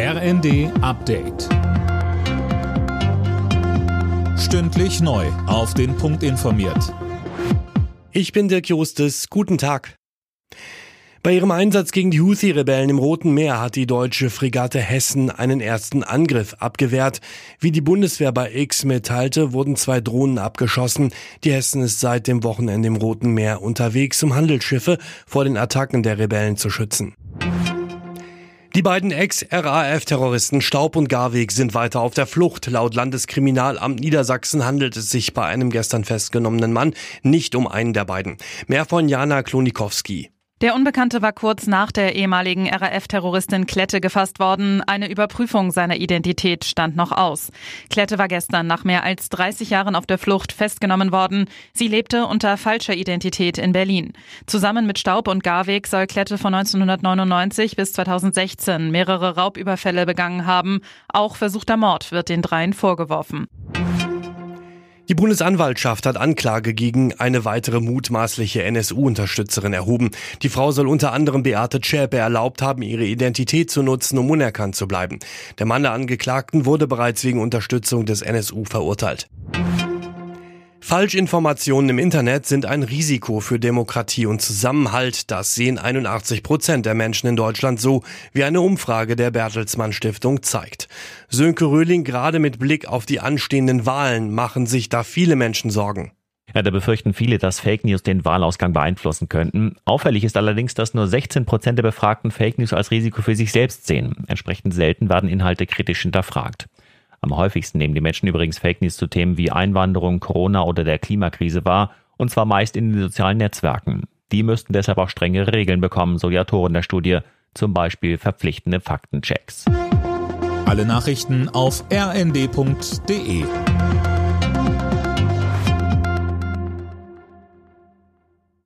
RND Update. Stündlich neu. Auf den Punkt informiert. Ich bin Dirk Jostes. Guten Tag. Bei ihrem Einsatz gegen die Houthi-Rebellen im Roten Meer hat die deutsche Fregatte Hessen einen ersten Angriff abgewehrt. Wie die Bundeswehr bei X mitteilte, wurden zwei Drohnen abgeschossen. Die Hessen ist seit dem Wochenende im Roten Meer unterwegs, um Handelsschiffe vor den Attacken der Rebellen zu schützen. Die beiden Ex-RAF-Terroristen Staub und Garweg sind weiter auf der Flucht. Laut Landeskriminalamt Niedersachsen handelt es sich bei einem gestern festgenommenen Mann nicht um einen der beiden. Mehr von Jana Klonikowski. Der Unbekannte war kurz nach der ehemaligen RAF-Terroristin Klette gefasst worden. Eine Überprüfung seiner Identität stand noch aus. Klette war gestern nach mehr als 30 Jahren auf der Flucht festgenommen worden. Sie lebte unter falscher Identität in Berlin. Zusammen mit Staub und Garweg soll Klette von 1999 bis 2016 mehrere Raubüberfälle begangen haben. Auch versuchter Mord wird den dreien vorgeworfen. Die Bundesanwaltschaft hat Anklage gegen eine weitere mutmaßliche NSU-Unterstützerin erhoben. Die Frau soll unter anderem Beate Zschäpe erlaubt haben, ihre Identität zu nutzen, um unerkannt zu bleiben. Der Mann der Angeklagten wurde bereits wegen Unterstützung des NSU verurteilt. Falschinformationen im Internet sind ein Risiko für Demokratie und Zusammenhalt. Das sehen 81 Prozent der Menschen in Deutschland so, wie eine Umfrage der Bertelsmann Stiftung zeigt. Sönke Röhling, gerade mit Blick auf die anstehenden Wahlen, machen sich da viele Menschen Sorgen. Ja, da befürchten viele, dass Fake News den Wahlausgang beeinflussen könnten. Auffällig ist allerdings, dass nur 16 Prozent der Befragten Fake News als Risiko für sich selbst sehen. Entsprechend selten werden Inhalte kritisch hinterfragt. Am häufigsten nehmen die Menschen übrigens Fake News zu Themen wie Einwanderung, Corona oder der Klimakrise wahr, und zwar meist in den sozialen Netzwerken. Die müssten deshalb auch strenge Regeln bekommen, so die Autoren der Studie, zum Beispiel verpflichtende Faktenchecks. Alle Nachrichten auf rnd.de